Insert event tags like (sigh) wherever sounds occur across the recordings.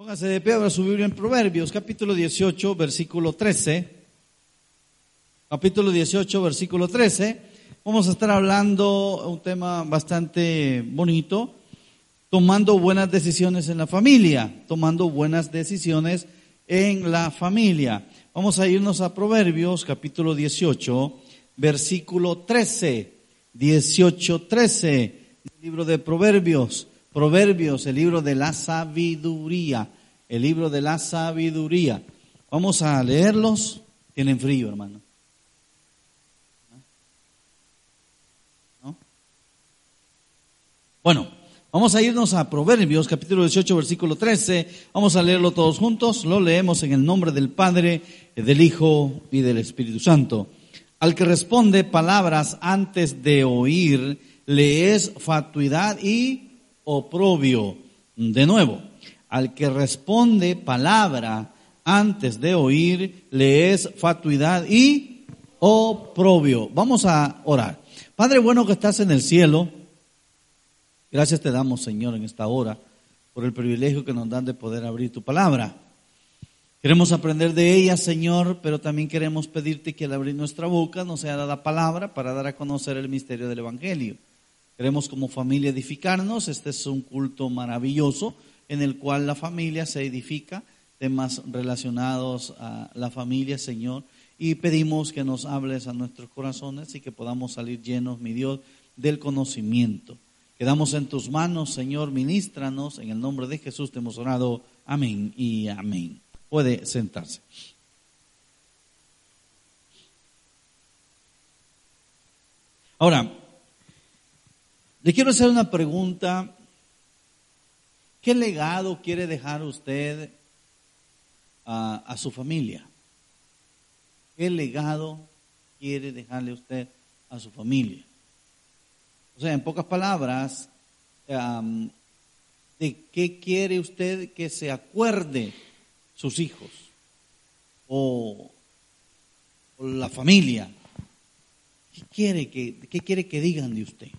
Póngase de pie, a su Biblia en Proverbios, capítulo 18, versículo 13. Capítulo 18, versículo 13. Vamos a estar hablando un tema bastante bonito, tomando buenas decisiones en la familia, tomando buenas decisiones en la familia. Vamos a irnos a Proverbios, capítulo 18, versículo 13. 18, 13, libro de Proverbios. Proverbios, el libro de la sabiduría, el libro de la sabiduría. Vamos a leerlos. Tienen frío, hermano. ¿No? Bueno, vamos a irnos a Proverbios, capítulo 18, versículo 13. Vamos a leerlo todos juntos. Lo leemos en el nombre del Padre, del Hijo y del Espíritu Santo. Al que responde palabras antes de oír, le es fatuidad y oprobio. De nuevo, al que responde palabra antes de oír, le es fatuidad y oprobio. Vamos a orar. Padre bueno que estás en el cielo, gracias te damos, Señor, en esta hora, por el privilegio que nos dan de poder abrir tu palabra. Queremos aprender de ella, Señor, pero también queremos pedirte que al abrir nuestra boca nos sea dada palabra para dar a conocer el misterio del Evangelio. Queremos como familia edificarnos. Este es un culto maravilloso en el cual la familia se edifica, temas relacionados a la familia, Señor. Y pedimos que nos hables a nuestros corazones y que podamos salir llenos, mi Dios, del conocimiento. Quedamos en tus manos, Señor, ministranos. En el nombre de Jesús te hemos orado. Amén y amén. Puede sentarse. Ahora, le quiero hacer una pregunta. ¿Qué legado quiere dejar usted a, su familia? ¿Qué legado quiere dejarle usted a su familia? O sea, en pocas palabras, ¿de qué quiere usted que se acuerde sus hijos o, la familia? ¿Qué quiere que, qué quiere que digan de usted?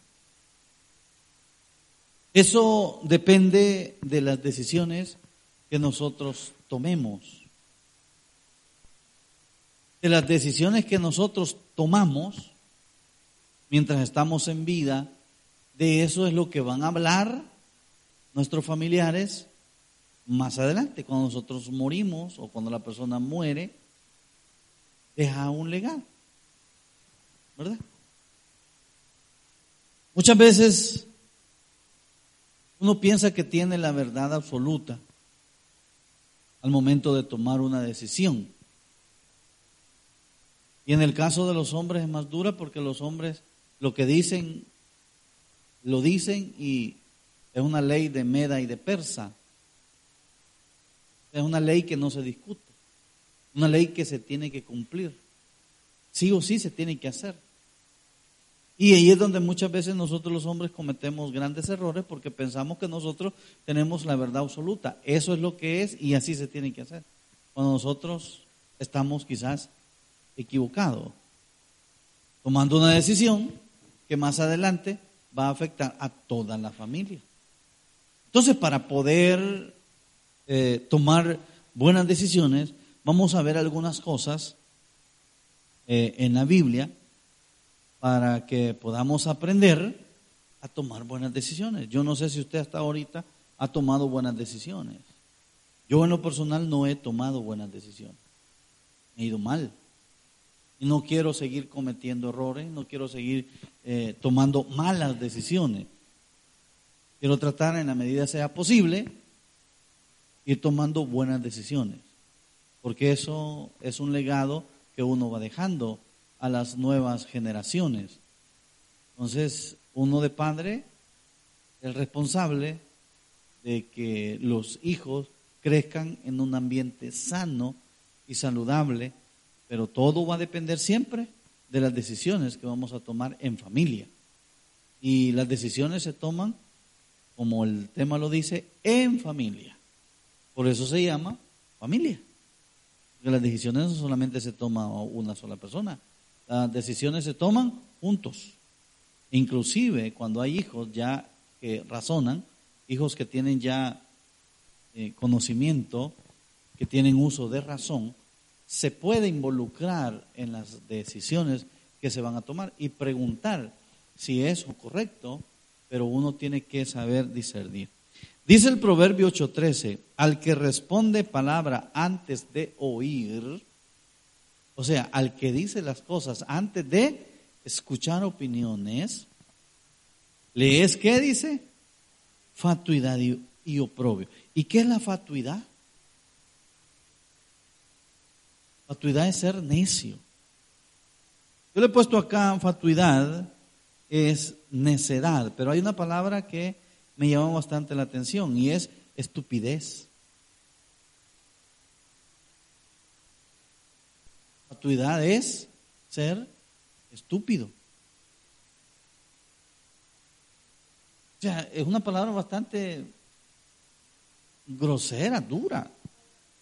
Eso depende de las decisiones que nosotros tomemos. De las decisiones que nosotros tomamos mientras estamos en vida, de eso es lo que van a hablar nuestros familiares más adelante, cuando nosotros morimos o cuando la persona muere, deja un legado. ¿Verdad? Muchas veces uno piensa que tiene la verdad absoluta al momento de tomar una decisión. Y en el caso de los hombres es más dura porque los hombres lo que dicen, lo dicen y es una ley de Meda y de Persa. Es una ley que no se discute, una ley que se tiene que cumplir. Sí o sí se tiene que hacer. Y ahí es donde muchas veces nosotros los hombres cometemos grandes errores porque pensamos que nosotros tenemos la verdad absoluta. Eso es lo que es y así se tiene que hacer. Cuando nosotros estamos quizás equivocados, tomando una decisión que más adelante va a afectar a toda la familia. Entonces, para poder eh, tomar buenas decisiones, vamos a ver algunas cosas eh, en la Biblia para que podamos aprender a tomar buenas decisiones. Yo no sé si usted hasta ahorita ha tomado buenas decisiones. Yo en lo personal no he tomado buenas decisiones. Me he ido mal. No quiero seguir cometiendo errores, no quiero seguir eh, tomando malas decisiones. Quiero tratar en la medida sea posible ir tomando buenas decisiones. Porque eso es un legado que uno va dejando a las nuevas generaciones. Entonces, uno de padre es responsable de que los hijos crezcan en un ambiente sano y saludable, pero todo va a depender siempre de las decisiones que vamos a tomar en familia. Y las decisiones se toman, como el tema lo dice, en familia. Por eso se llama familia. Porque las decisiones no solamente se toma una sola persona, las decisiones se toman juntos. Inclusive cuando hay hijos ya que razonan, hijos que tienen ya eh, conocimiento, que tienen uso de razón, se puede involucrar en las decisiones que se van a tomar y preguntar si es correcto, pero uno tiene que saber discernir. Dice el Proverbio 8:13, al que responde palabra antes de oír, o sea, al que dice las cosas antes de escuchar opiniones, le es, ¿qué dice? Fatuidad y, oprobio. ¿Y qué es la fatuidad? Fatuidad es ser necio. Yo le he puesto acá fatuidad, es necedad, pero hay una palabra que me llama bastante la atención y es estupidez. Fatuidad es ser estúpido. O sea, es una palabra bastante grosera, dura.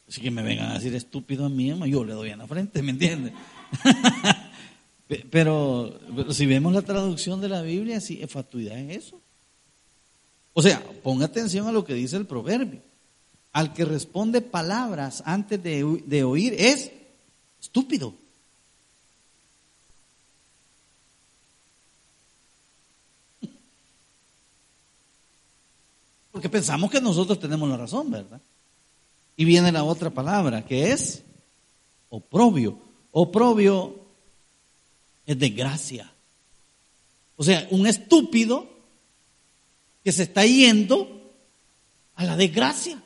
Así que me vengan a decir estúpido a mí, yo le doy en la frente, ¿me entiendes? (laughs) pero, si vemos la traducción de la Biblia, sí, fatuidad es eso. O sea, ponga atención a lo que dice el proverbio. Al que responde palabras antes de, de oír es estúpido. Porque pensamos que nosotros tenemos la razón, ¿verdad? Y viene la otra palabra, que es oprobio. Oprobio es desgracia. O sea, un estúpido que se está yendo a la desgracia.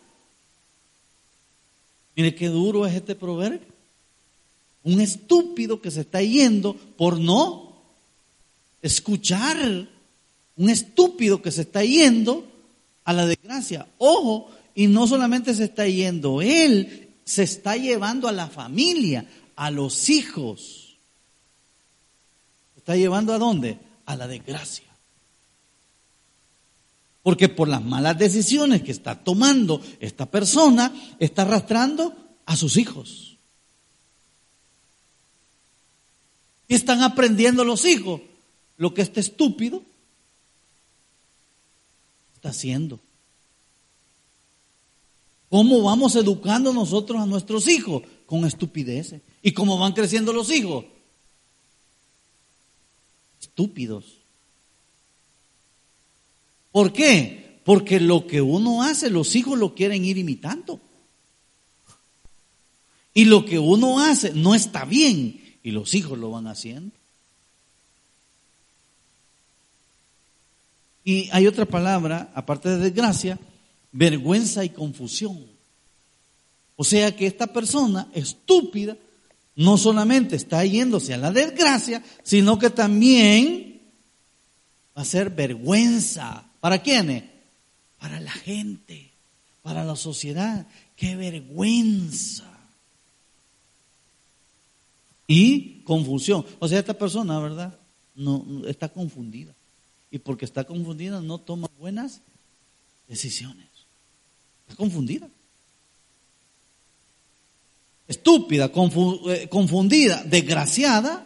Mire qué duro es este proverbio. Un estúpido que se está yendo por no escuchar. Un estúpido que se está yendo a la desgracia. Ojo, y no solamente se está yendo él, se está llevando a la familia, a los hijos. ¿Se está llevando a dónde? A la desgracia. Porque por las malas decisiones que está tomando esta persona, está arrastrando a sus hijos. ¿Qué están aprendiendo los hijos? Lo que este estúpido está haciendo. ¿Cómo vamos educando nosotros a nuestros hijos? Con estupideces. ¿Y cómo van creciendo los hijos? Estúpidos. ¿Por qué? Porque lo que uno hace, los hijos lo quieren ir imitando. Y lo que uno hace no está bien y los hijos lo van haciendo. Y hay otra palabra, aparte de desgracia, vergüenza y confusión. O sea que esta persona estúpida no solamente está yéndose a la desgracia, sino que también va a ser vergüenza. ¿Para quiénes? Para la gente, para la sociedad. ¡Qué vergüenza! Y confusión. O sea, esta persona, ¿verdad? No, está confundida. Y porque está confundida no toma buenas decisiones. Está confundida. Estúpida, eh, confundida, desgraciada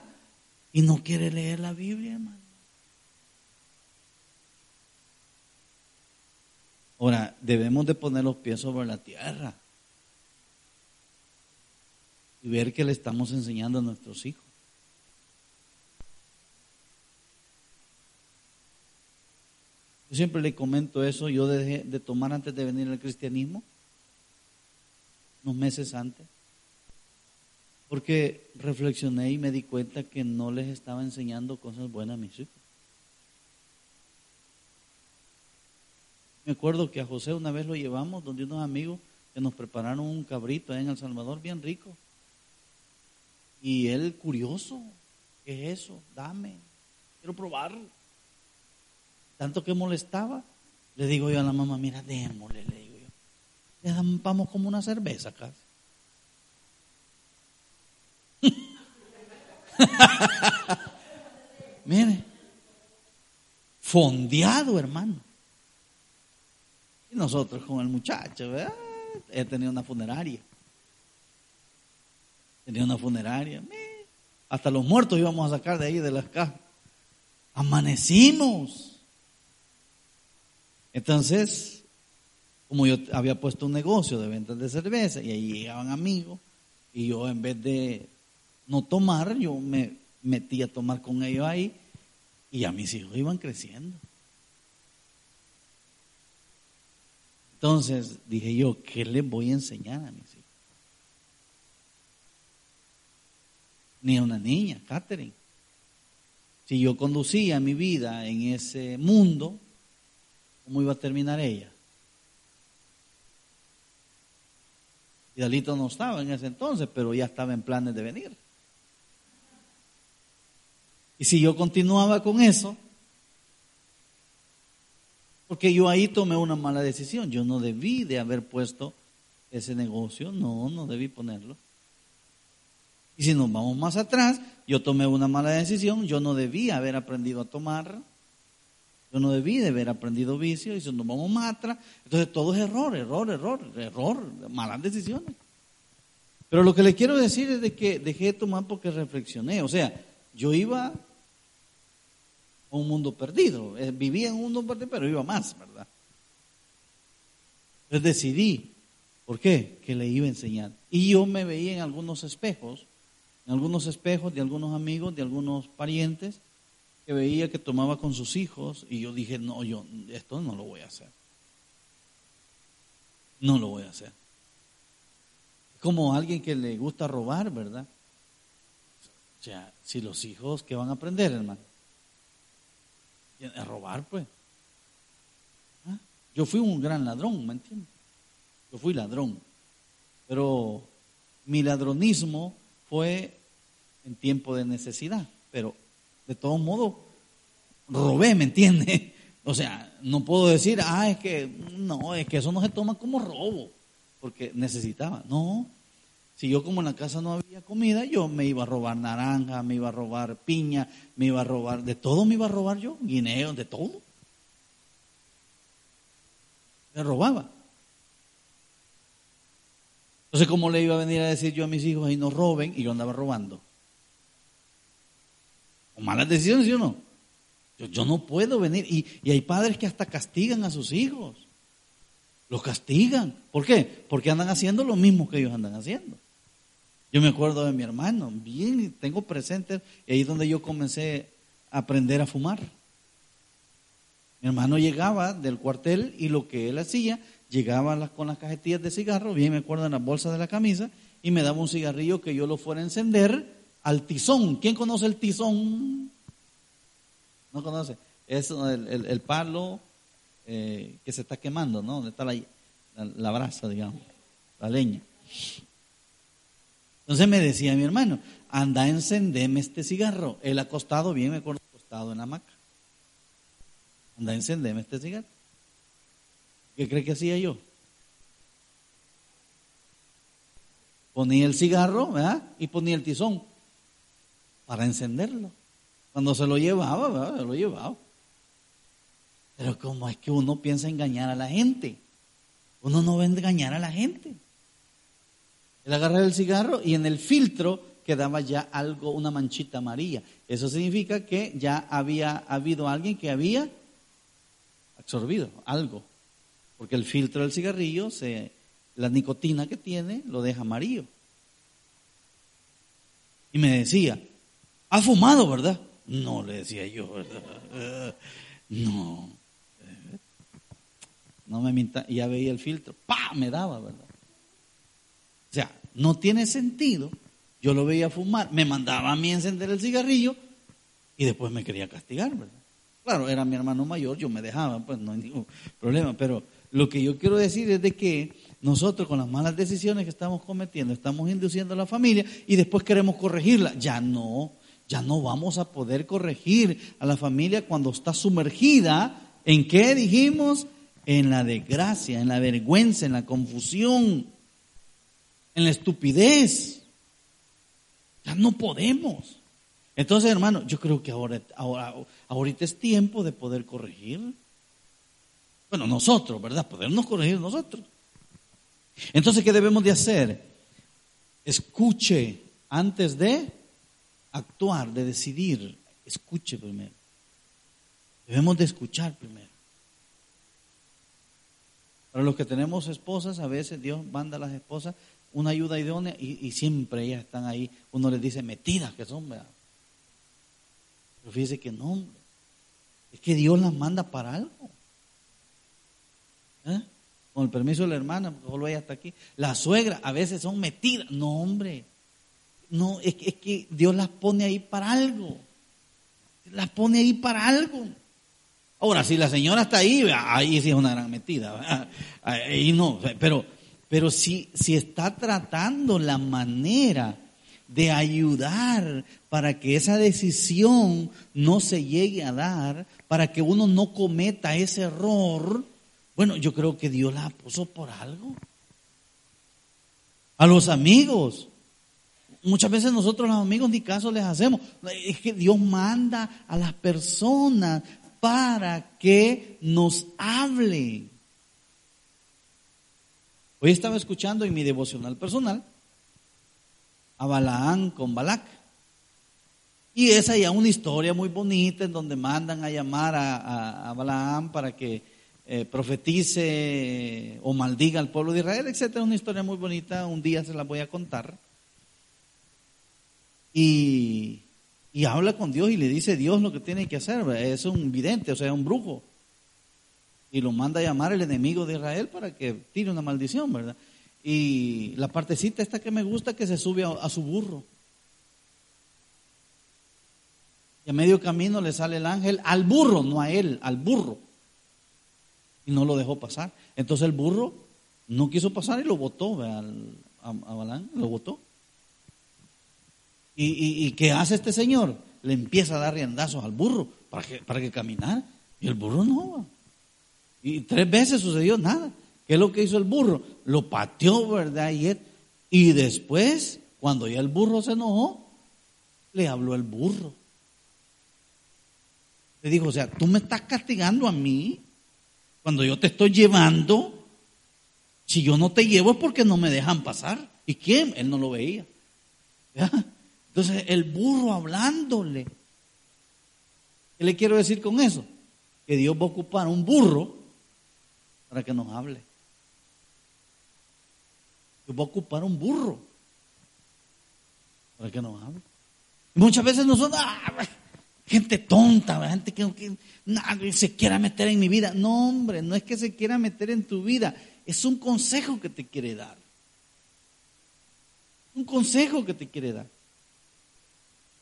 y no quiere leer la Biblia, hermano. Ahora, debemos de poner los pies sobre la tierra y ver qué le estamos enseñando a nuestros hijos. Yo siempre le comento eso, yo dejé de tomar antes de venir al cristianismo, unos meses antes, porque reflexioné y me di cuenta que no les estaba enseñando cosas buenas a mis hijos. Me acuerdo que a José una vez lo llevamos donde unos amigos que nos prepararon un cabrito en El Salvador bien rico. Y él curioso, ¿qué es eso? Dame, quiero probarlo tanto que molestaba, le digo yo a la mamá, mira, démosle, le digo yo. Le vamos como una cerveza acá. (laughs) Mire, fondeado, hermano. Y nosotros con el muchacho. He tenido una funeraria. Tenía una funeraria. Hasta los muertos íbamos a sacar de ahí de las cajas. Amanecimos. Entonces, como yo había puesto un negocio de ventas de cerveza y ahí llegaban amigos y yo en vez de no tomar, yo me metí a tomar con ellos ahí y a mis hijos iban creciendo. Entonces dije yo, ¿qué les voy a enseñar a mis hijos? Ni a una niña, Catherine. Si yo conducía mi vida en ese mundo, ¿cómo iba a terminar ella? Dalito no estaba en ese entonces, pero ya estaba en planes de venir. Y si yo continuaba con eso, porque yo ahí tomé una mala decisión, yo no debí de haber puesto ese negocio, no, no debí ponerlo. Y si nos vamos más atrás, yo tomé una mala decisión, yo no debí haber aprendido a tomar, yo no debí de haber aprendido vicio, y si nos vamos más atrás, entonces todo es error, error, error, error, malas decisiones. Pero lo que le quiero decir es de que dejé de tomar porque reflexioné, o sea, yo iba a un mundo perdido, eh, vivía en un mundo perdido, pero iba más, ¿verdad? Entonces decidí, ¿por qué? Que le iba a enseñar. Y yo me veía en algunos espejos, en algunos espejos de algunos amigos, de algunos parientes, que veía que tomaba con sus hijos y yo dije, no, yo esto no lo voy a hacer. No lo voy a hacer. Como alguien que le gusta robar, ¿verdad? O sea, si los hijos, ¿qué van a aprender, hermano? A robar, pues. ¿Ah? Yo fui un gran ladrón, ¿me entiendes? Yo fui ladrón. Pero mi ladronismo fue en tiempo de necesidad. Pero de todos modos, robé, ¿me entiende? O sea, no puedo decir, ah, es que, no, es que eso no se toma como robo, porque necesitaba. No, si yo como en la casa no había comida, yo me iba a robar naranja, me iba a robar piña, me iba a robar, de todo me iba a robar yo, guineo, de todo. Me robaba. Entonces, ¿cómo le iba a venir a decir yo a mis hijos, ahí no roben? Y yo andaba robando o malas decisiones, ¿sí o no? Yo, no puedo venir. Y, y, hay padres que hasta castigan a sus hijos. Los castigan. ¿Por qué? Porque andan haciendo lo mismo que ellos andan haciendo. Yo me acuerdo de mi hermano, bien, tengo presente, y ahí es donde yo comencé a aprender a fumar. Mi hermano llegaba del cuartel y lo que él hacía, llegaba con las cajetillas de cigarro, bien me acuerdo en la bolsa de la camisa, y me daba un cigarrillo que yo lo fuera a encender al tizón. ¿Quién conoce el tizón? No conoce. Es el, palo eh, que se está quemando, ¿no? Donde está la, la, brasa, digamos, la leña. Entonces me decía mi hermano, anda, encendeme este cigarro. Él acostado, bien me acuerdo, acostado en la hamaca. Anda, encendeme este cigarro. ¿Qué cree que hacía yo? Ponía el cigarro, ¿verdad? Y ponía el tizón para encenderlo. Cuando se lo llevaba, se lo llevaba. Pero como es que uno piensa engañar a la gente, uno no va a engañar a la gente. Él agarraba el cigarro y en el filtro quedaba ya algo, una manchita amarilla. Eso significa que ya había habido alguien que había absorbido algo. Porque el filtro del cigarrillo, se, la nicotina que tiene, lo deja amarillo. Y me decía, ¿Ha fumado, verdad? No, le decía yo, ¿verdad? (laughs) no. No me minta, ya veía el filtro, ¡pa! Me daba, ¿verdad? O sea, no tiene sentido. Yo lo veía fumar, me mandaba a mí encender el cigarrillo y después me quería castigar, ¿verdad? Claro, era mi hermano mayor, yo me dejaba, pues no hay ningún problema. Pero lo que yo quiero decir es de que nosotros con las malas decisiones que estamos cometiendo, estamos induciendo a la familia y después queremos corregirla. Ya no, ya no vamos a poder corregir a la familia cuando está sumergida en qué dijimos, en la desgracia, en la vergüenza, en la confusión, en la estupidez. Ya no podemos. Entonces, hermano, yo creo que ahora, ahora ahorita es tiempo de poder corregir. Bueno, nosotros, ¿verdad? Podernos corregir nosotros. Entonces, ¿qué debemos de hacer? Escuche antes de actuar, de decidir, escuche primero. Debemos de escuchar primero. Para los que tenemos esposas, a veces Dios manda a las esposas una ayuda idónea y, siempre ellas están ahí. Uno les dice metidas que son. Pero fíjese que no, es que Dios las manda para algo. ¿Eh? Con el permiso de la hermana, solo ella está aquí. La suegra a veces son metidas. No, hombre. No, es que, es que Dios las pone ahí para algo. Las pone ahí para algo. Ahora, si la señora está ahí, ahí sí es una gran metida. Ahí no, pero, pero si, si está tratando la manera de ayudar para que esa decisión no se llegue a dar, para que uno no cometa ese error, bueno, yo creo que Dios la puso por algo. A los amigos. Muchas veces nosotros los amigos ni caso les hacemos. Es que Dios manda a las personas para que nos hable. Hoy estaba escuchando en mi devocional personal a Balaán con Balac. Y es allá una historia muy bonita en donde mandan a llamar a, a, Balaam para que eh, profetice o maldiga al pueblo de Israel, etc. Una historia muy bonita, un día se la voy a contar. Y, habla con Dios y le dice Dios lo que tiene que hacer. Es un vidente, o sea, un brujo. Y lo manda a llamar el enemigo de Israel para que tire una maldición, ¿verdad? Y la partecita esta que me gusta que se sube a, su burro. Y a medio camino le sale el ángel al burro, no a él, al burro. Y no lo dejó pasar. Entonces el burro no quiso pasar y lo botó a, Balán, lo botó. ¿Y, qué hace este señor? Le empieza a dar riendazos al burro para que, para que caminar. Y el burro no. Y tres veces sucedió nada. ¿Qué es lo que hizo el burro? Lo pateó, ¿verdad? Y, y después, cuando ya el burro se enojó, le habló el burro. Le dijo, o sea, tú me estás castigando a mí cuando yo te estoy llevando. Si yo no te llevo es porque no me dejan pasar. ¿Y quién? Él no lo veía. Entonces, el burro hablándole. ¿Qué le quiero decir con eso? Que Dios va a ocupar un burro para que nos hable. Yo voy a ocupar un burro para que nos hable. muchas veces no son ah, gente tonta, gente que, que se quiera meter en mi vida. No, hombre, no es que se quiera meter en tu vida, es un consejo que te quiere dar. Un consejo que te quiere dar.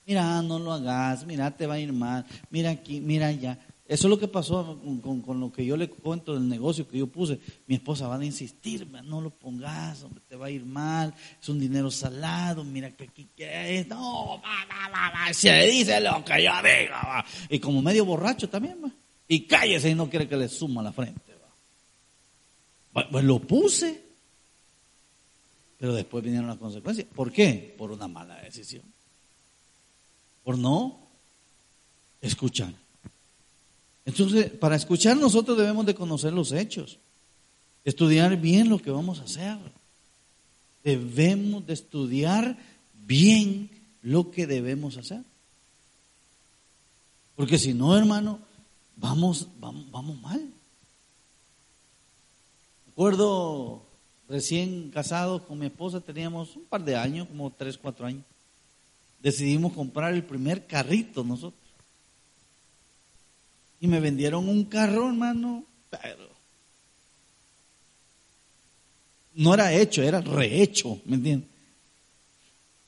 Mira, no lo hagas, mira, te va a ir mal, mira aquí, mira allá. Eso es lo que pasó con, lo que yo le cuento del negocio que yo puse. Mi esposa va a insistir, no lo pongas, hombre, te va a ir mal, es un dinero salado, mira que aquí que es, no, va, va, va, va, se dice lo que yo diga, va. Y como medio borracho también, va. Y cállese y no quiere que le suma la frente, va. Pues lo puse, pero después vinieron las consecuencias. ¿Por qué? Por una mala decisión. Por no escuchar. Entonces, para escuchar nosotros debemos de conocer los hechos, estudiar bien lo que vamos a hacer. Debemos de estudiar bien lo que debemos hacer. Porque si no, hermano, vamos, vamos, vamos mal. Recuerdo recién casados con mi esposa, teníamos un par de años, como tres, cuatro años. Decidimos comprar el primer carrito nosotros. Y me vendieron un carro, hermano, pero no era hecho, era rehecho, ¿me entiendes?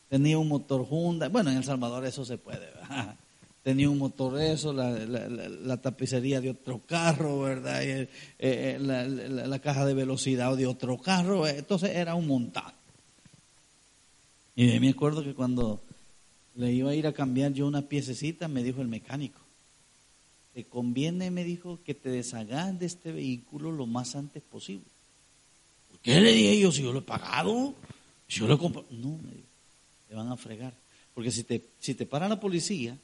Tenía un motor Honda, bueno, en El Salvador eso se puede, ¿verdad? (laughs) Tenía un motor eso, la, tapicería de otro carro, ¿verdad? Eh, eh, la, caja de velocidad de otro carro, entonces era un montón. Y me acuerdo que cuando le iba a ir a cambiar yo una piececita, me dijo el mecánico, te conviene, me dijo, que te deshagas de este vehículo lo más antes posible. ¿Por qué le dije yo si yo lo he pagado? Si yo lo he comprado. No, me dijo, te van a fregar. Porque si te, si te para la policía,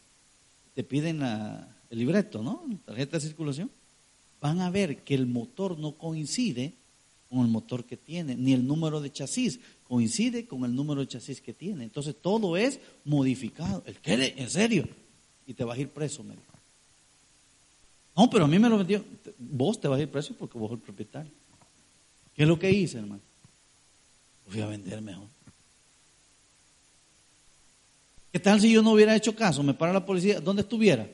te piden el libreto, ¿no? Tarjeta de circulación. Van a ver que el motor no coincide con el motor que tiene, ni el número de chasis coincide con el número de chasis que tiene. Entonces todo es modificado. ¿El qué? ¿En serio? Y te vas a ir preso, me dijo. No, pero a mí me lo vendió. Vos te vas a ir preso porque vos sos el propietario. ¿Qué es lo que hice, hermano? Fui a vender mejor. ¿Qué tal si yo no hubiera hecho caso? Me para la policía, ¿dónde estuviera?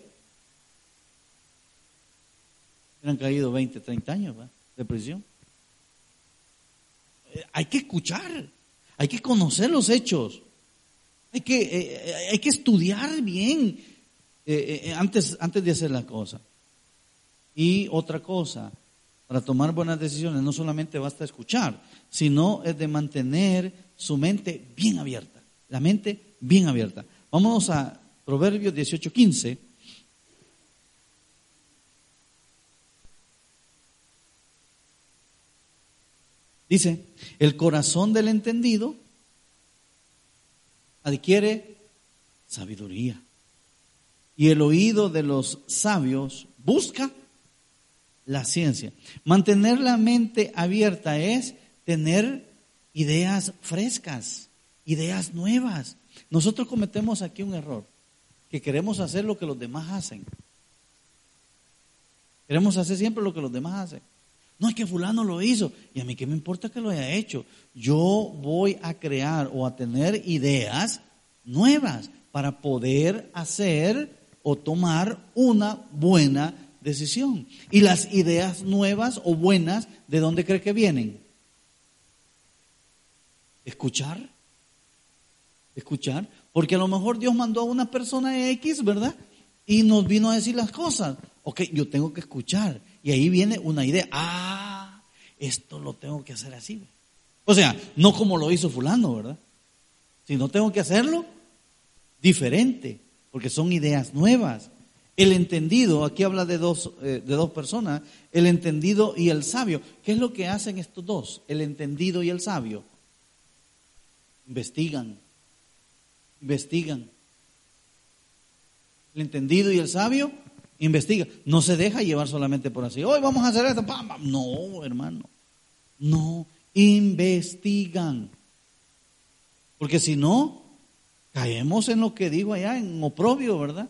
Hubieran caído 20, 30 años de prisión. Eh, hay que escuchar, hay que conocer los hechos, hay que, eh, hay que estudiar bien eh, antes, antes de hacer la cosa. Y otra cosa, para tomar buenas decisiones no solamente basta escuchar, sino es de mantener su mente bien abierta, la mente bien abierta. Vámonos a Proverbios 18:15. Dice, el corazón del entendido adquiere sabiduría y el oído de los sabios busca la ciencia. Mantener la mente abierta es tener ideas frescas, ideas nuevas. Nosotros cometemos aquí un error, que queremos hacer lo que los demás hacen. Queremos hacer siempre lo que los demás hacen. No es que fulano lo hizo y a mí qué me importa que lo haya hecho. Yo voy a crear o a tener ideas nuevas para poder hacer o tomar una buena decisión. Y las ideas nuevas o buenas, ¿de dónde cree que vienen? Escuchar. Escuchar. Porque a lo mejor Dios mandó a una persona X, ¿verdad? Y nos vino a decir las cosas. Ok, yo tengo que escuchar. Y ahí viene una idea. Ah, esto lo tengo que hacer así. O sea, no como lo hizo fulano, ¿verdad? Si no tengo que hacerlo diferente, porque son ideas nuevas. El entendido, aquí habla de dos, eh, de dos personas, el entendido y el sabio. ¿Qué es lo que hacen estos dos, el entendido y el sabio? Investigan, investigan. El entendido y el sabio investiga. No se deja llevar solamente por así. Hoy vamos a hacer esto. No, hermano. No, investigan. Porque si no, caemos en lo que digo allá, en oprobio, ¿verdad?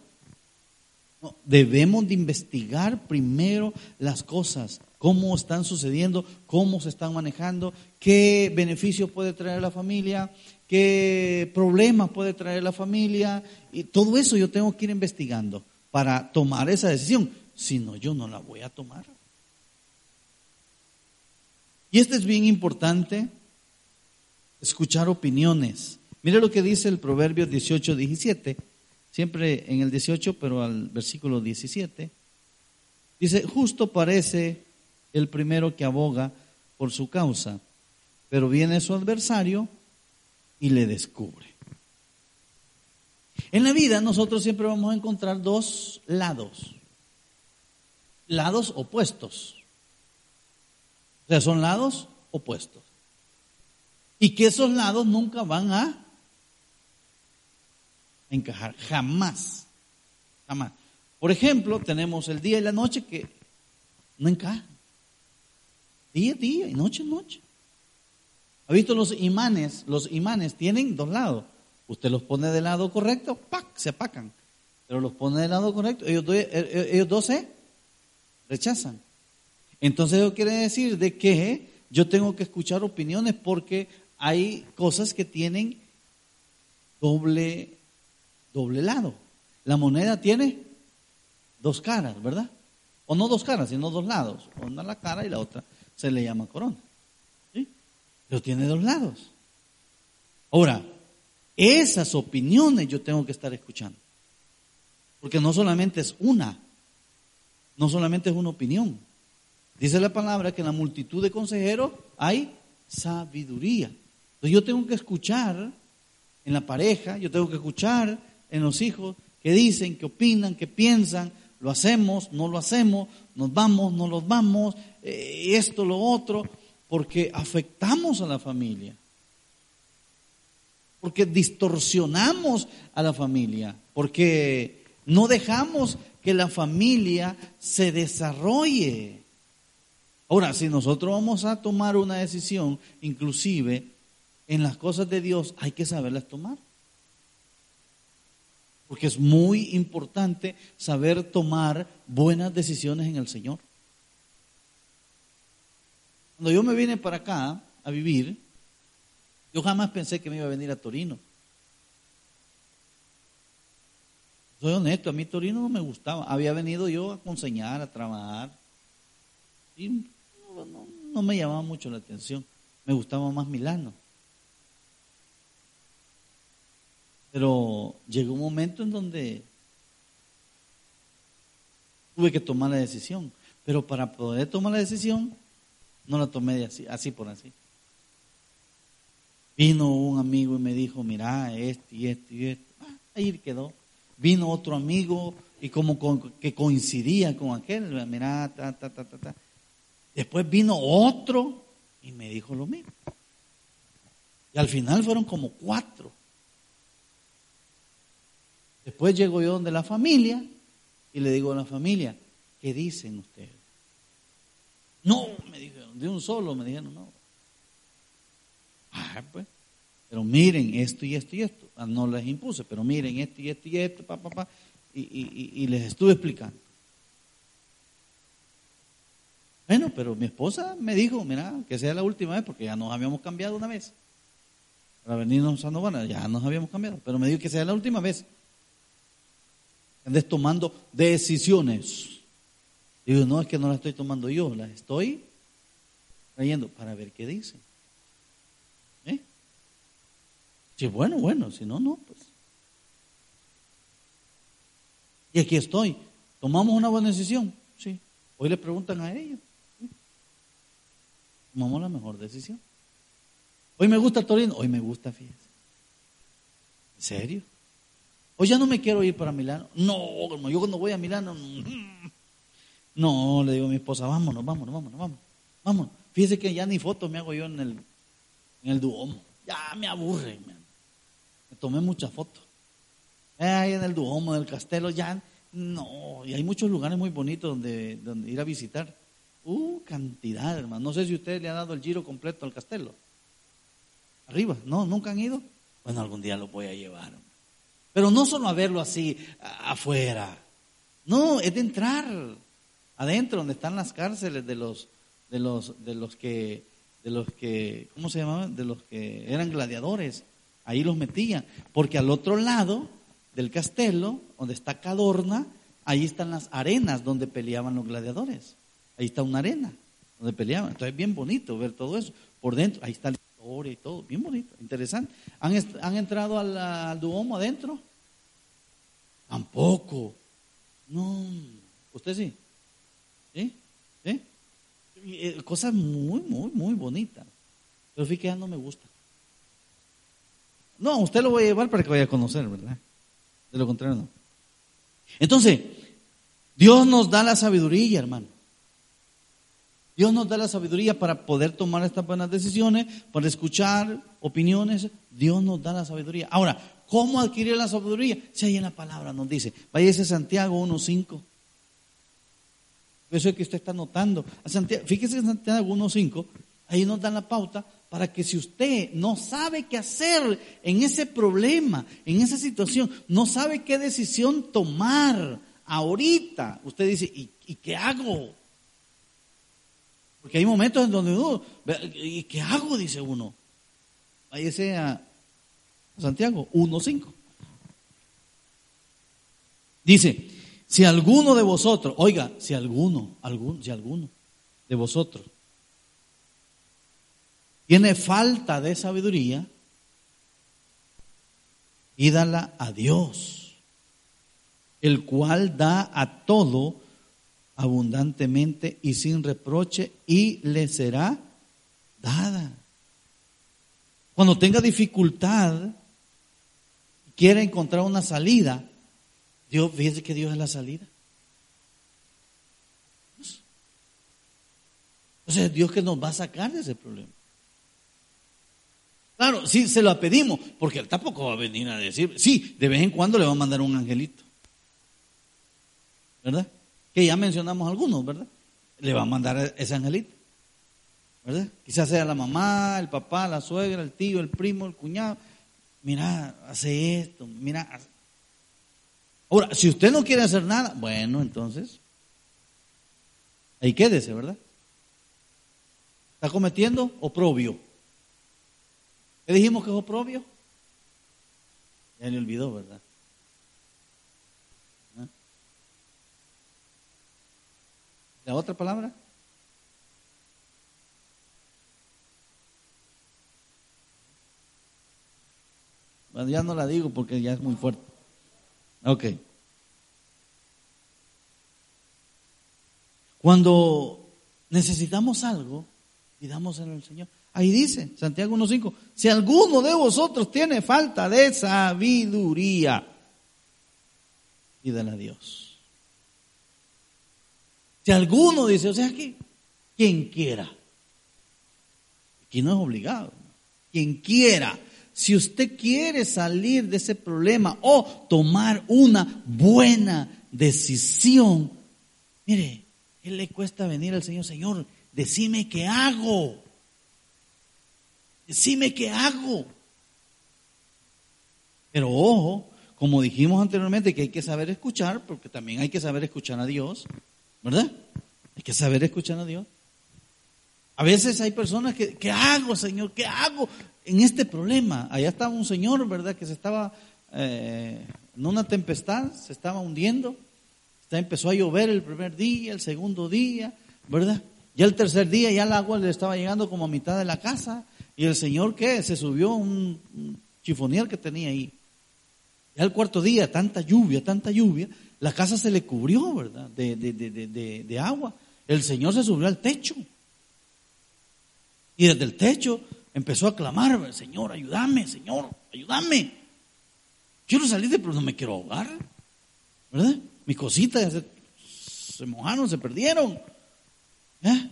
debemos de investigar primero las cosas, cómo están sucediendo, cómo se están manejando, qué beneficios puede traer la familia, qué problemas puede traer la familia. Y todo eso yo tengo que ir investigando para tomar esa decisión. Si no, yo no la voy a tomar. Y esto es bien importante, escuchar opiniones. Mire lo que dice el Proverbio 18, 17 siempre en el 18, pero al versículo 17, dice, justo parece el primero que aboga por su causa, pero viene su adversario y le descubre. En la vida nosotros siempre vamos a encontrar dos lados, lados opuestos. O sea, son lados opuestos. Y que esos lados nunca van a encajar, jamás, jamás. Por ejemplo, tenemos el día y la noche que no encajan. Día, día y noche, noche. ¿Ha visto los imanes? Los imanes tienen dos lados. Usted los pone del lado correcto, ¡pac! se apacan. Pero los pone del lado correcto, ellos, eh, eh, ellos dos se rechazan. Entonces eso quiere decir de que yo tengo que escuchar opiniones porque hay cosas que tienen doble doble lado. La moneda tiene dos caras, ¿verdad? O no dos caras, sino dos lados. Una la cara y la otra se le llama corona. ¿Sí? Pero tiene dos lados. Ahora, esas opiniones yo tengo que estar escuchando. Porque no solamente es una, no solamente es una opinión. Dice la palabra que en la multitud de consejeros hay sabiduría. Entonces yo tengo que escuchar en la pareja, yo tengo que escuchar en los hijos que dicen, que opinan, que piensan, lo hacemos, no lo hacemos, nos vamos, no los vamos, eh, esto, lo otro, porque afectamos a la familia, porque distorsionamos a la familia, porque no dejamos que la familia se desarrolle. Ahora, si nosotros vamos a tomar una decisión, inclusive en las cosas de Dios, hay que saberlas tomar porque es muy importante saber tomar buenas decisiones en el Señor. Cuando yo me vine para acá a vivir, yo jamás pensé que me iba a venir a Torino. Soy honesto, a mí Torino no me gustaba. Había venido yo a conseñar, a trabajar. Y no, me llamaba mucho la atención. Me gustaba más Milano. Pero llegó un momento en donde tuve que tomar la decisión. Pero para poder tomar la decisión, no la tomé así, así por así. Vino un amigo y me dijo, mira, esto y esto y esto. Ah, ahí quedó. Vino otro amigo y como que coincidía con aquel, mira, ta, ta, ta, ta, ta. Después vino otro y me dijo lo mismo. Y al final fueron como cuatro. Después llego yo donde la familia y le digo a la familia, ¿qué dicen ustedes? No, me dijeron, de un solo me dijeron, no. Pues. Pero miren esto y esto y esto. Ah, no les impuse, pero miren esto y esto y esto, pa, pa, pa. Y, y, y les estuve explicando. Bueno, pero mi esposa me dijo, mira, que sea la última vez, porque ya nos habíamos cambiado una vez. Para venirnos a Novana, ya nos habíamos cambiado. Pero me dijo que sea la última vez. Andes tomando decisiones. Digo, no, es que no la estoy tomando yo, la estoy trayendo para ver qué dice. ¿Eh? Si bueno, bueno, si no, no, pues. Y aquí estoy. ¿Tomamos una buena decisión? Sí. Hoy le preguntan a ellos tomamos la mejor decisión. Hoy me gusta Torino, hoy me gusta, fíjese. ¿En serio? Hoy ya no me quiero ir para Milano. No, yo cuando voy a Milano, no, le digo a mi esposa, vámonos, vámonos, vámonos, vámonos. Vámonos. Fíjese que ya ni fotos me hago yo en el, en el Duomo. Ya me aburre, me tomé muchas fotos. ahí en el Duomo, del Castelo, ya no. Y hay muchos lugares muy bonitos donde, donde ir a visitar. Uh, cantidad, hermano. No sé si usted le ha dado el giro completo al castelo. Arriba, ¿no? ¿Nunca han ido? Bueno, algún día lo voy a llevar. Pero no solo a verlo así afuera. No, es de entrar adentro, donde están las cárceles de los, de los, de los que, de los que, ¿cómo se llamaban? De los que eran gladiadores. Ahí los metían. Porque al otro lado del castelo, donde está Cadorna, ahí están las arenas donde peleaban los gladiadores. Ahí está una arena donde peleaban. Entonces es bien bonito ver todo eso. Por dentro, ahí está la historia y todo. Bien bonito, interesante. ¿Han, entrado al, Duomo adentro? Tampoco. No. ¿Usted sí? ¿Sí? ¿Sí? Eh, cosas muy, muy, muy bonitas. Pero fíjate ya no me gusta. No, usted lo voy a llevar para que vaya a conocer, ¿verdad? De lo contrario, no. Entonces, Dios nos da la sabiduría, hermano. Dios nos da la sabiduría para poder tomar estas buenas decisiones, para escuchar opiniones. Dios nos da la sabiduría. Ahora, ¿cómo adquirir la sabiduría? Si ahí en la palabra nos dice, váyase a Santiago 1.5. Eso es que usted está notando. fíjese en Santiago 1.5, ahí nos dan la pauta para que si usted no sabe qué hacer en ese problema, en esa situación, no sabe qué decisión tomar ahorita, usted dice, ¿y, qué hago? Porque hay momentos en donde uno, ¿y qué hago? Dice uno. Váyase a Santiago 1.5. Dice, si alguno de vosotros, oiga, si alguno, algún, si alguno de vosotros tiene falta de sabiduría, pídala a Dios, el cual da a todo abundantemente y sin reproche y le será dada. Cuando tenga dificultad, quiera encontrar una salida, Dios, fíjese que Dios es la salida. Entonces Dios que nos va a sacar de ese problema. Claro, sí, se lo pedimos, porque Él tampoco va a venir a decir, sí, de vez en cuando le va a mandar un angelito. ¿Verdad? que ya mencionamos algunos, ¿verdad? Le va a mandar ese angelito, ¿verdad? Quizás sea la mamá, el papá, la suegra, el tío, el primo, el cuñado. Mira, hace esto, mira. Ahora, si usted no quiere hacer nada, bueno, entonces, ahí quédese, ¿verdad? Está cometiendo oprobio. ¿Qué dijimos que es oprobio? Ya le olvidó, ¿verdad? ¿Ah? ¿La otra palabra? Bueno, ya no la digo porque ya es muy fuerte. Ok. Cuando necesitamos algo, pidamos en el Señor. Ahí dice, Santiago 1.5, si alguno de vosotros tiene falta de sabiduría, pídale a Dios. Si alguno dice, o sea que quien quiera, aquí no es obligado, quien quiera, si usted quiere salir de ese problema o tomar una buena decisión, mire, ¿qué le cuesta venir al Señor? Señor, decime qué hago. Decime qué hago. Pero ojo, como dijimos anteriormente, que hay que saber escuchar, porque también hay que saber escuchar a Dios, ¿verdad? Hay que saber escuchar a Dios. A veces hay personas que, ¿qué hago, Señor? ¿Qué hago en este problema? Allá estaba un señor, ¿verdad? Que se estaba eh, en una tempestad, se estaba hundiendo. Empezó a llover el primer día, el segundo día, ¿verdad? Ya el tercer día ya el agua le estaba llegando como a mitad de la casa. Y el señor, ¿qué? Se subió un, chifonier que tenía ahí. Ya el cuarto día, tanta lluvia, tanta lluvia, la casa se le cubrió, ¿verdad? De, de, de, de agua. El señor se subió al techo. Y desde el techo empezó a clamar, Señor, ayúdame, Señor, ayúdame. Quiero salir de, pero no me quiero ahogar. ¿Verdad? Mis cositas se, mojaron, se perdieron. ¿Eh?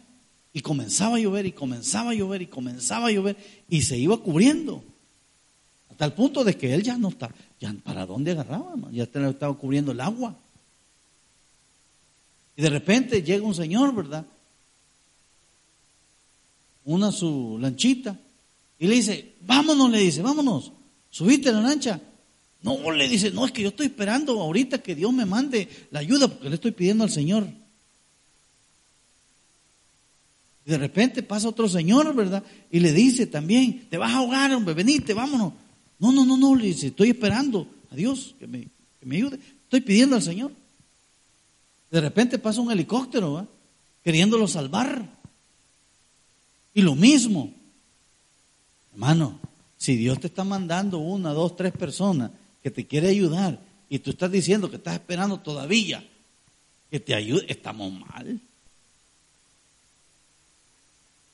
Y comenzaba a llover, y comenzaba a llover, y comenzaba a llover, y se iba cubriendo. Hasta el punto de que él ya no está, ya para dónde agarraba, ya estaba cubriendo el agua. Y de repente llega un señor, ¿verdad? una su lanchita y le dice, vámonos, le dice, vámonos, subiste la lancha. No, le dice, no, es que yo estoy esperando ahorita que Dios me mande la ayuda porque le estoy pidiendo al Señor. Y de repente pasa otro señor, ¿verdad? Y le dice también, te vas a ahogar, hombre, venite, vámonos. No, no, no, no, le dice, estoy esperando a Dios que me, que me ayude. Estoy pidiendo al Señor. De repente pasa un helicóptero, ¿verdad? queriéndolo salvar. Y lo mismo, hermano, si Dios te está mandando una, dos, tres personas que te quiere ayudar y tú estás diciendo que estás esperando todavía que te ayude, estamos mal.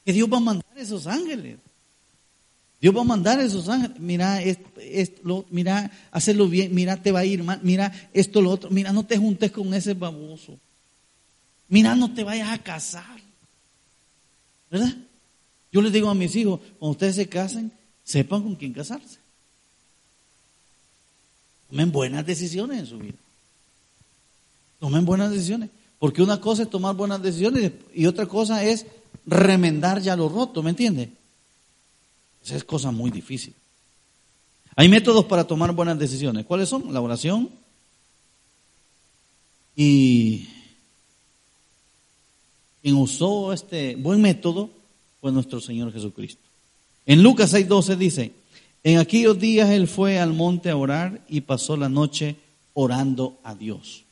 Que Dios va a mandar esos ángeles. Dios va a mandar esos ángeles. Mira, esto, mira, hacerlo bien. Mira, te va a ir mal. Mira, esto, lo otro. Mira, no te juntes con ese baboso. Mira, no te vayas a casar. ¿Verdad? Yo les digo a mis hijos, cuando ustedes se casen, sepan con quién casarse. Tomen buenas decisiones en su vida. Tomen buenas decisiones. Porque una cosa es tomar buenas decisiones y otra cosa es remendar ya lo roto, ¿me entiende? Esa es cosa muy difícil. Hay métodos para tomar buenas decisiones. ¿Cuáles son? La oración y quien usó este buen método fue nuestro Señor Jesucristo. En Lucas 6:12 dice, en aquellos días él fue al monte a orar y pasó la noche orando a Dios.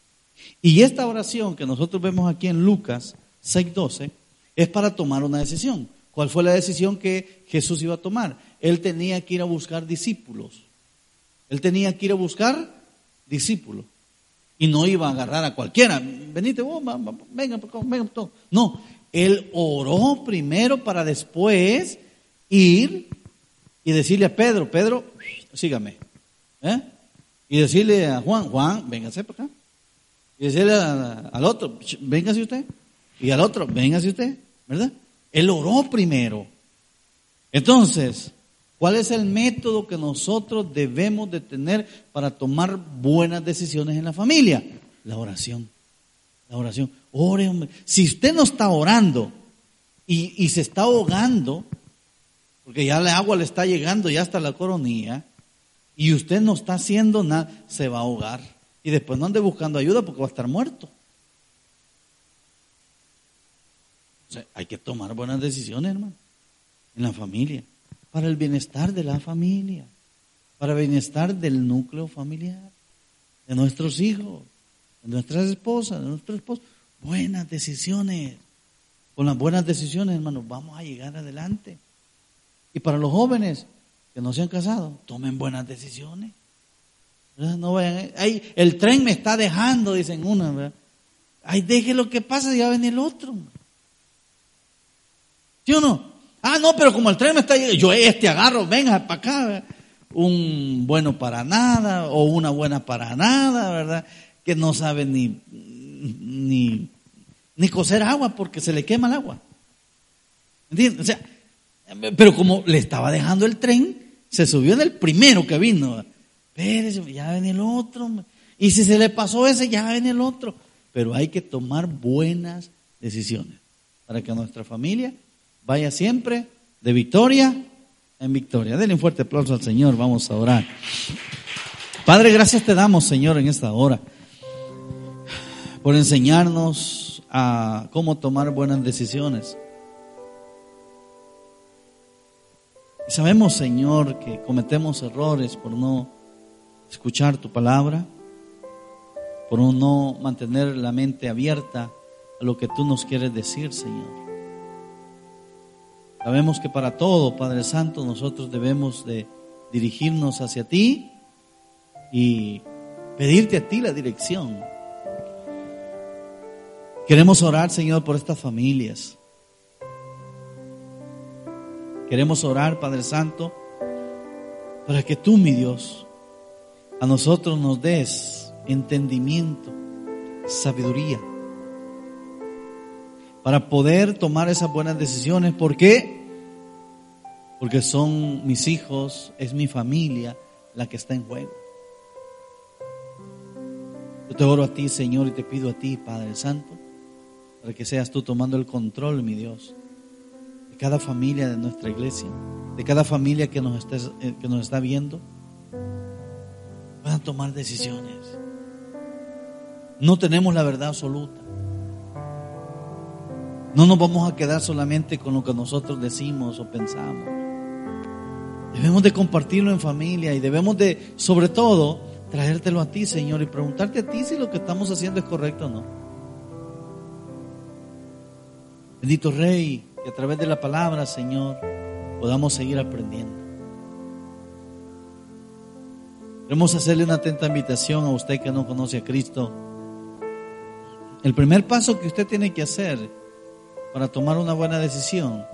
Y esta oración que nosotros vemos aquí en Lucas 6:12 es para tomar una decisión. ¿Cuál fue la decisión que Jesús iba a tomar? Él tenía que ir a buscar discípulos. Él tenía que ir a buscar discípulos. Y no iba a agarrar a cualquiera. Venite, vos, venga, venga, No, él oró primero para después ir y decirle a Pedro, Pedro, sígame. ¿eh? Y decirle a Juan, Juan, véngase para acá. Y decirle al otro, véngase usted. Y al otro, véngase usted. ¿Verdad? Él oró primero. Entonces, ¿cuál es el método que nosotros debemos de tener para tomar buenas decisiones en la familia? La oración. La oración. Ore, hombre. Si usted no está orando y, se está ahogando, porque ya el agua le está llegando ya hasta la coronilla, y usted no está haciendo nada, se va a ahogar. Y después no ande buscando ayuda porque va a estar muerto. Hay que tomar buenas decisiones, hermano, en la familia, para el bienestar de la familia, para el bienestar del núcleo familiar, de nuestros hijos, de nuestras esposas, de nuestros esposos. Buenas decisiones. Con las buenas decisiones, hermano, vamos a llegar adelante. Y para los jóvenes que no se han casado, tomen buenas decisiones. No vayan, ay, el tren me está dejando, dicen una, ¿verdad? Ay, deje lo que pasa, ya ven el otro. ¿Sí o no? Ah, no, pero como el tren me está llegando, yo este agarro, venga para acá, un bueno para nada o una buena para nada, ¿verdad? Que no sabe ni, ni, ni coser agua porque se le quema el agua. ¿Entiendes? O sea, pero como le estaba dejando el tren, se subió en el primero que vino. Espérese, ya ven el otro. Y si se le pasó ese, ya ven el otro. Pero hay que tomar buenas decisiones para que nuestra familia vaya siempre de victoria en victoria. Denle un fuerte aplauso al Señor, vamos a orar. Padre, gracias te damos, Señor, en esta hora, por enseñarnos a cómo tomar buenas decisiones. sabemos, Señor, que cometemos errores por no escuchar tu palabra, por no mantener la mente abierta a lo que tú nos quieres decir, Señor. Sabemos que para todo, Padre Santo, nosotros debemos de dirigirnos hacia ti y pedirte a ti la dirección. Queremos orar, Señor, por estas familias. Queremos orar, Padre Santo, para que tú, mi Dios, a nosotros nos des entendimiento, sabiduría para poder tomar esas buenas decisiones. ¿Por qué? Porque son mis hijos, es mi familia la que está en juego. Yo te oro a ti, Señor, y te pido a ti, Padre Santo, para que seas tú tomando el control, mi Dios, de cada familia de nuestra iglesia, de cada familia que nos, eh, que nos está viendo, puedan tomar decisiones. No tenemos la verdad absoluta. No nos vamos a quedar solamente con lo que nosotros decimos o pensamos. Debemos de compartirlo en familia y debemos de, sobre todo, traértelo a ti, Señor, y preguntarte a ti si lo que estamos haciendo es correcto o no. Bendito Rey, que a través de la palabra, Señor, podamos seguir aprendiendo. Queremos hacerle una atenta invitación a usted que no conoce a Cristo. El primer paso que usted tiene que hacer para tomar una buena decisión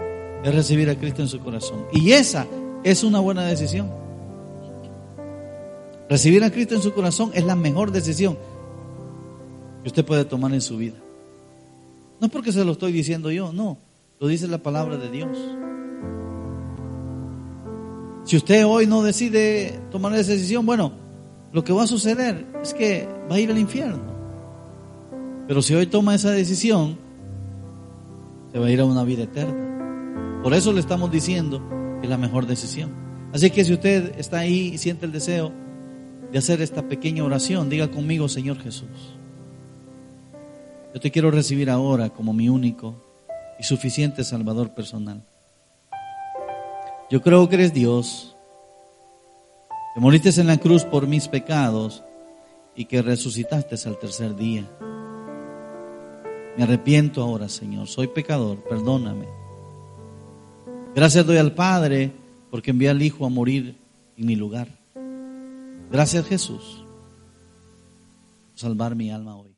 es recibir a Cristo en su corazón. Y esa es una buena decisión. Recibir a Cristo en su corazón es la mejor decisión que usted puede tomar en su vida. No porque se lo estoy diciendo yo, no, lo dice la palabra de Dios. Si usted hoy no decide tomar esa decisión, bueno, lo que va a suceder es que va a ir al infierno. Pero si hoy toma esa decisión, se va a ir a una vida eterna. Por eso le estamos diciendo que es la mejor decisión. Así que si usted está ahí y siente el deseo de hacer esta pequeña oración, diga conmigo, Señor Jesús, yo te quiero recibir ahora como mi único y suficiente Salvador personal. Yo creo que eres Dios, que moriste en la cruz por mis pecados y que resucitaste al tercer día. Me arrepiento ahora, Señor. Soy pecador, perdóname. Gracias doy al Padre porque envió al Hijo a morir en mi lugar. Gracias Jesús por salvar mi alma hoy.